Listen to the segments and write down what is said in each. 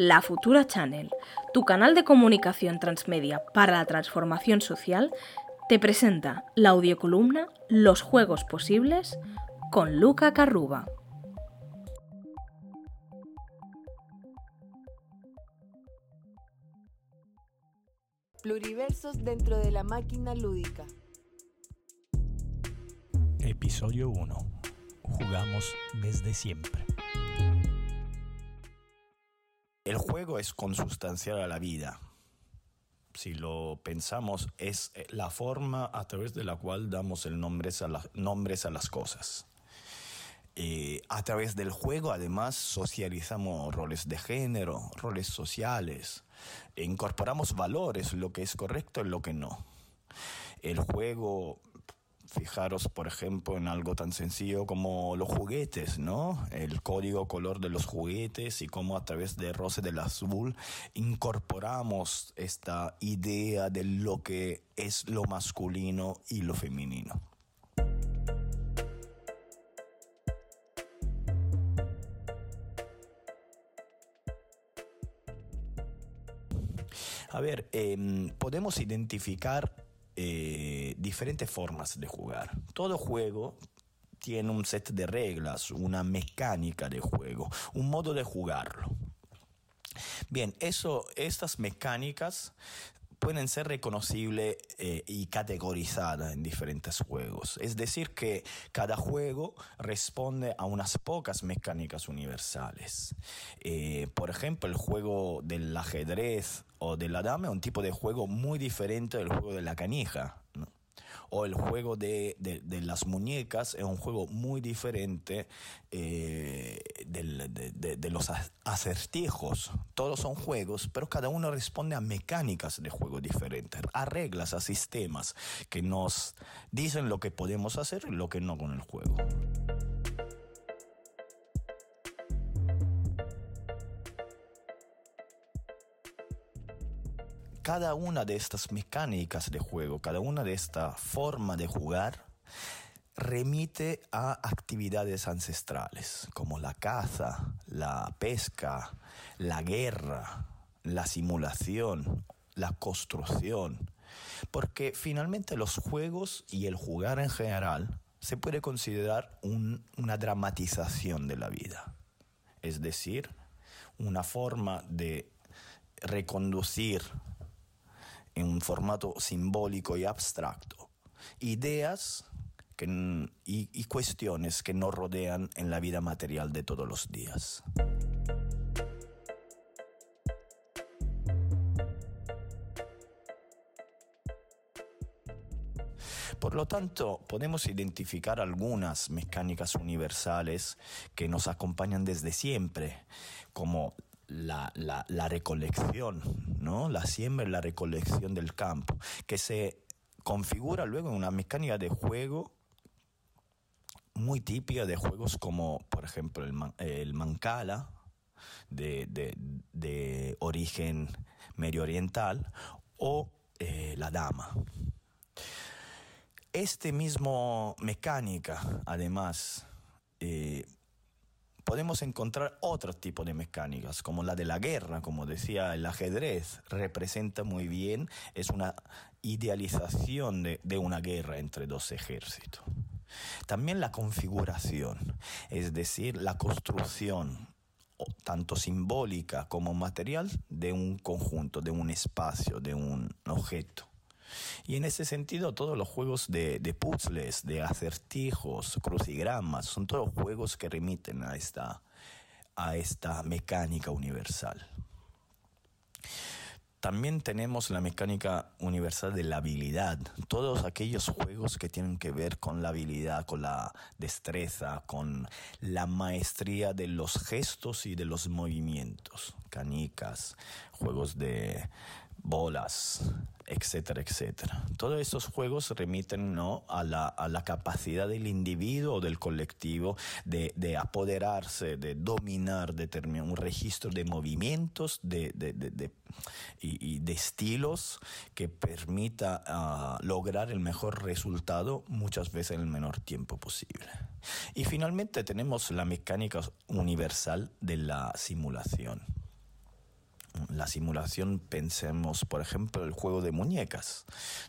La Futura Channel, tu canal de comunicación transmedia para la transformación social, te presenta la audiocolumna Los Juegos Posibles con Luca Carruba. Pluriversos dentro de la máquina lúdica. Episodio 1. Jugamos desde siempre. El juego es consustancial a la vida. Si lo pensamos, es eh, la forma a través de la cual damos el nombres, a las cosas. Eh, a través del juego, además, socializamos roles de género, roles sociales, e incorporamos valores, lo que es correcto y lo que no. El juego Fijaros, por ejemplo, en algo tan sencillo como los juguetes, ¿no? El código color de los juguetes y cómo a través de roce del azul incorporamos esta idea de lo que es lo masculino y lo femenino. A ver, em, podemos identificar eh, diferentes formas de jugar. Todo juego tiene un set de reglas, una mecánica de juego, un modo de jugarlo. Bien, eso, estas mecánicas pueden ser reconocibles eh, y categorizadas en diferentes juegos. Es decir, que cada juego responde a unas pocas mecánicas universales. Eh, por ejemplo, el juego del ajedrez o de la dama es un tipo de juego muy diferente del juego de la canija o el juego de, las muñecas es un juego muy diferente eh, de, los acertijos. Todos son juegos, pero cada uno responde a mecánicas de juego diferentes, a reglas, a sistemas que nos dicen lo que podemos hacer y lo que no con el juego. Cada una de estas mecánicas de juego, cada una de esta forma de jugar, remite a actividades ancestrales, como la caza, la pesca, la guerra, la simulación, la construcción. Porque finalmente los juegos y el jugar en general se puede considerar una dramatización de la vida. Es decir, una forma de reconducir en un formato simbólico y abstracto, ideas y, y cuestiones que nos rodean en la vida material de todos los días. Por lo tanto, podemos identificar algunas mecánicas universales que nos acompañan desde siempre, como la, la, recolección, ¿no? la siembra y la recolección del campo, que se configura luego en una mecánica de juego muy típica de juegos como, por ejemplo, el, el Mancala, de, de, origen medio oriental, o eh, la Dama. Este mismo mecánica, además, eh, podemos encontrar otro tipo de mecánicas, como la de la guerra, como decía el ajedrez, representa muy bien, es una idealización de, de una guerra entre dos ejércitos. También la configuración, es decir, la construcción tanto simbólica como material de un conjunto, de un espacio, de un objeto. Y en ese sentido, todos los juegos de, puzzles, de acertijos, crucigramas, son todos juegos que remiten a esta, a esta mecánica universal. También tenemos la mecánica universal de la habilidad, todos aquellos juegos que tienen que ver con la habilidad, con la destreza, con la maestría de los gestos y de los movimientos, canicas, juegos de bolas, etcétera, etcétera. Todos estos juegos remiten ¿no? a, la, a la capacidad del individuo o del colectivo de, de apoderarse, de dominar un registro de movimientos de, de, de y, y, de estilos que permita uh, lograr el mejor resultado muchas veces en el menor tiempo posible. Y finalmente tenemos la mecánica universal de la simulación la simulación pensemos, por ejemplo, el juego de muñecas,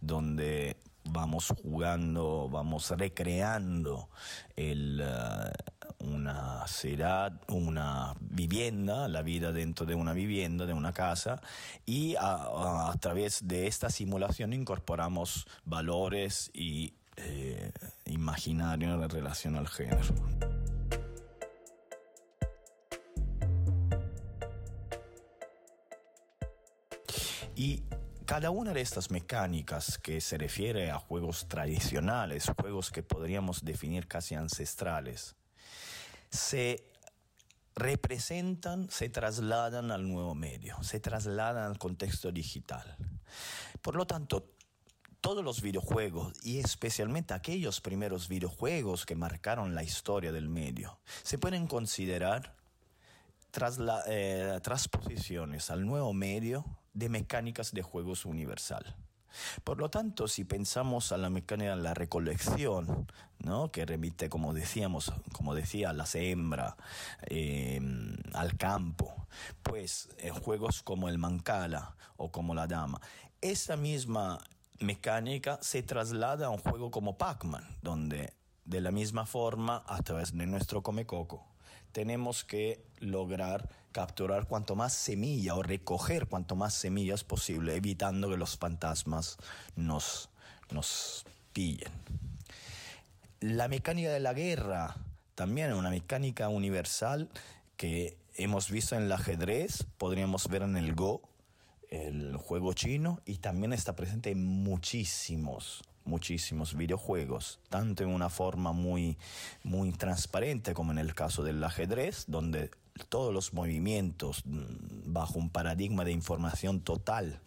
donde vamos jugando, vamos recreando el, eh, una ciudad, una vivienda, la vida dentro de una vivienda, de una casa, y a, través de esta simulación incorporamos valores y eh, imaginario en relación al género. Y cada una de estas mecánicas que se refiere a juegos tradicionales, juegos que podríamos definir casi ancestrales, se representan, se trasladan al nuevo medio, se trasladan al contexto digital. Por lo tanto, todos los videojuegos y especialmente aquellos primeros videojuegos que marcaron la historia del medio se pueden considerar eh, transposiciones al nuevo medio de mecánicas de juegos universal. Por lo tanto, si pensamos a la mecánica de la recolección, ¿no? que remite, como decíamos, como decía, a la hembra, em, al campo, pues en juegos como el Mancala o como la Dama, esa misma mecánica se traslada a un juego como Pac-Man, donde de la misma forma, a través de nuestro Comecoco, tenemos que lograr capturar cuanto más semilla o recoger cuanto más semillas posible, evitando que los fantasmas nos, nos pillen. La mecánica de la guerra también es una mecánica universal que hemos visto en el ajedrez, podríamos ver en el Go, el juego chino, y también está presente en muchísimos muchísimos videojuegos, tanto en una forma muy, muy transparente como en el caso del ajedrez, donde todos los movimientos mm, bajo un paradigma de información total,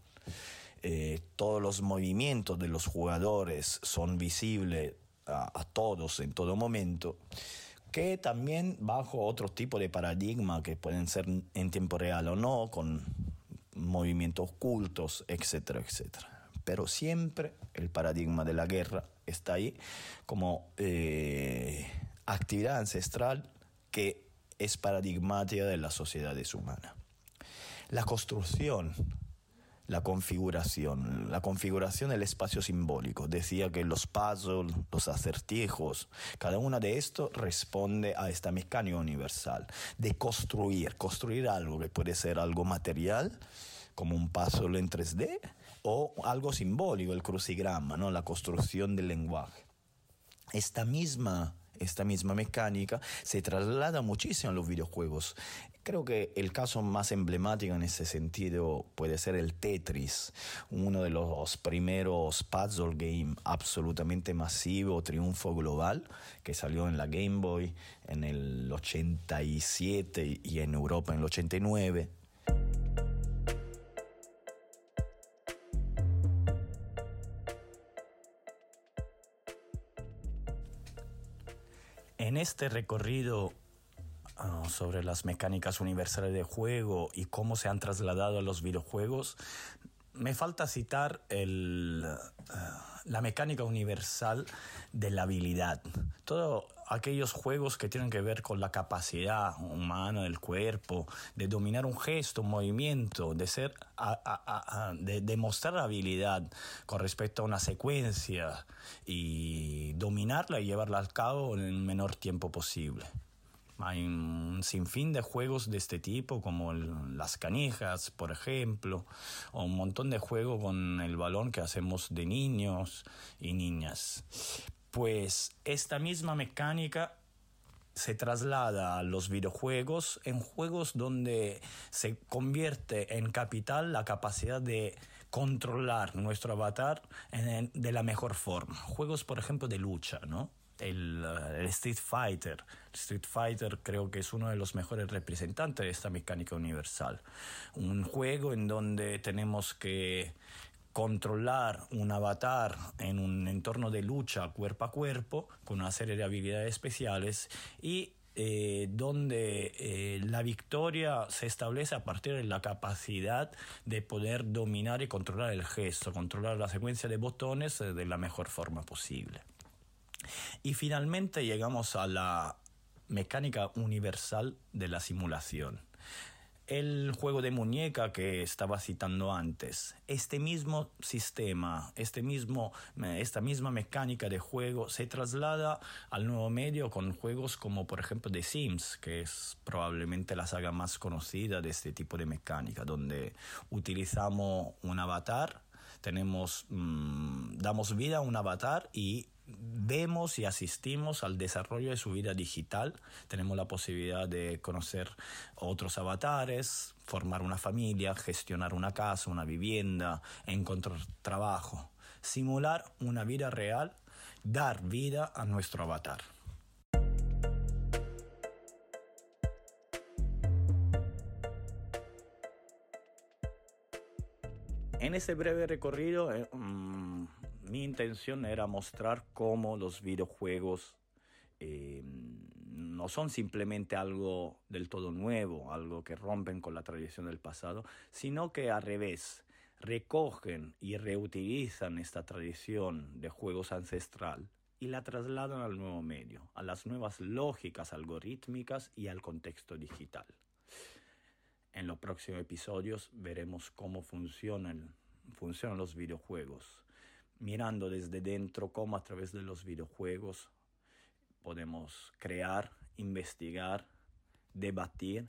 eh, todos los movimientos de los jugadores son visibles a, todos en todo momento, que también bajo otro tipo de paradigma que pueden ser en tiempo real o no, con movimientos ocultos, etcétera, etcétera. Pero siempre el paradigma de la guerra está ahí como eh, actividad ancestral que es paradigmática de las sociedades humanas. La construcción, la configuración, la configuración del espacio simbólico. Decía que los puzzles, los acertijos, cada uno de estos responde a esta mecánica universal de construir, construir algo que puede ser algo material, como un puzzle en 3D, o algo simbólico, el crucigrama, ¿no? la construcción del lenguaje. Esta misma, esta misma mecánica se traslada muchísimo a los videojuegos. Creo que el caso más emblemático en ese sentido puede ser el Tetris, uno de los primeros puzzle game absolutamente masivo, triunfo global, que salió en la Game Boy en el 87 y en Europa en el 89 En este recorrido ah, sobre las mecánicas universales de juego y cómo se han trasladado a los videojuegos, me falta citar el, ah, la mecánica universal de la habilidad. Todos aquellos juegos que tienen que ver con la capacidad humana del cuerpo, de dominar un gesto, un movimiento, de ser, de demostrar habilidad con respecto a una secuencia y dominarla y llevarla a cabo en el menor tiempo posible. Hay un sinfín de juegos de este tipo, como las canijas, por ejemplo, o un montón de juegos con el balón que hacemos de niños y niñas. Pues esta misma mecánica se traslada a los videojuegos en juegos donde se convierte en capital la capacidad de controlar nuestro avatar de la mejor forma. Juegos, por ejemplo, de lucha, ¿no? el, Street Fighter. Street Fighter creo que es uno de los mejores representantes de esta mecánica universal. Un juego en donde tenemos que controlar un avatar en un entorno de lucha cuerpo a cuerpo con una serie de habilidades especiales y eh, donde eh, la victoria se establece a partir de la capacidad de poder dominar y controlar el gesto, controlar la secuencia de botones eh, de la mejor forma posible. Y finalmente llegamos a la mecánica universal de la simulación. El juego de muñeca que estaba citando antes. Este mismo sistema, este mismo, esta misma mecánica de juego se traslada al nuevo medio con juegos como por ejemplo The Sims, que es probablemente la saga más conocida de este tipo de mecánica, donde utilizamos un avatar, tenemos, mm, damos vida a un avatar y vemos y asistimos al desarrollo de su vida digital. Tenemos la posibilidad de conocer otros avatares, formar una familia, gestionar una casa, una vivienda, encontrar trabajo, simular una vida real, dar vida a nuestro avatar. En ese breve recorrido, eh, mm, mi intención era mostrar cómo los videojuegos eh, no son simplemente algo del todo nuevo, algo que rompen con la tradición del pasado, sino que al revés, recogen y reutilizan esta tradición de juegos ancestral y la trasladan al nuevo medio, a las nuevas lógicas algorítmicas y al contexto digital. En los próximos episodios veremos cómo funcionan, funcionan los videojuegos, mirando desde dentro cómo a través de los videojuegos podemos crear, investigar, debatir.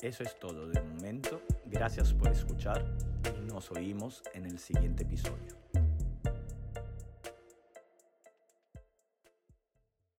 Eso es todo de momento. Gracias por escuchar y nos oímos en el siguiente episodio.